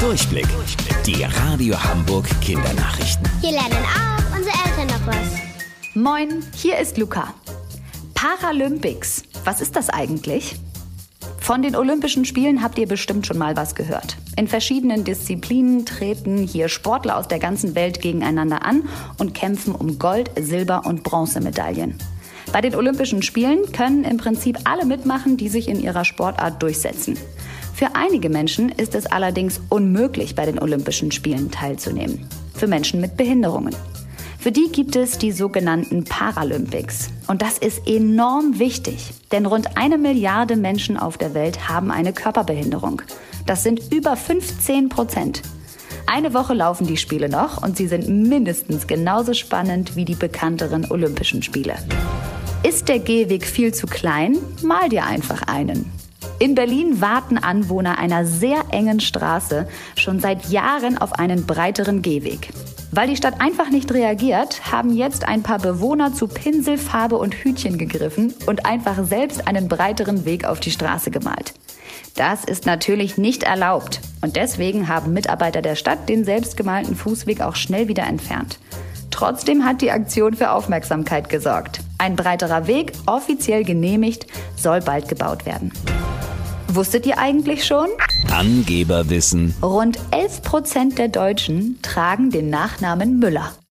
Durchblick. Die Radio Hamburg Kindernachrichten. Hier lernen auch unsere Eltern noch was. Moin, hier ist Luca. Paralympics, was ist das eigentlich? Von den Olympischen Spielen habt ihr bestimmt schon mal was gehört. In verschiedenen Disziplinen treten hier Sportler aus der ganzen Welt gegeneinander an und kämpfen um Gold, Silber und Bronzemedaillen. Bei den Olympischen Spielen können im Prinzip alle mitmachen, die sich in ihrer Sportart durchsetzen. Für einige Menschen ist es allerdings unmöglich, bei den Olympischen Spielen teilzunehmen. Für Menschen mit Behinderungen. Für die gibt es die sogenannten Paralympics. Und das ist enorm wichtig, denn rund eine Milliarde Menschen auf der Welt haben eine Körperbehinderung. Das sind über 15 Prozent. Eine Woche laufen die Spiele noch und sie sind mindestens genauso spannend wie die bekannteren Olympischen Spiele. Ist der Gehweg viel zu klein? Mal dir einfach einen. In Berlin warten Anwohner einer sehr engen Straße schon seit Jahren auf einen breiteren Gehweg. Weil die Stadt einfach nicht reagiert, haben jetzt ein paar Bewohner zu Pinsel, Farbe und Hütchen gegriffen und einfach selbst einen breiteren Weg auf die Straße gemalt. Das ist natürlich nicht erlaubt und deswegen haben Mitarbeiter der Stadt den selbstgemalten Fußweg auch schnell wieder entfernt. Trotzdem hat die Aktion für Aufmerksamkeit gesorgt. Ein breiterer Weg, offiziell genehmigt, soll bald gebaut werden. Wusstet ihr eigentlich schon? Angeberwissen. Rund 11 Prozent der Deutschen tragen den Nachnamen Müller.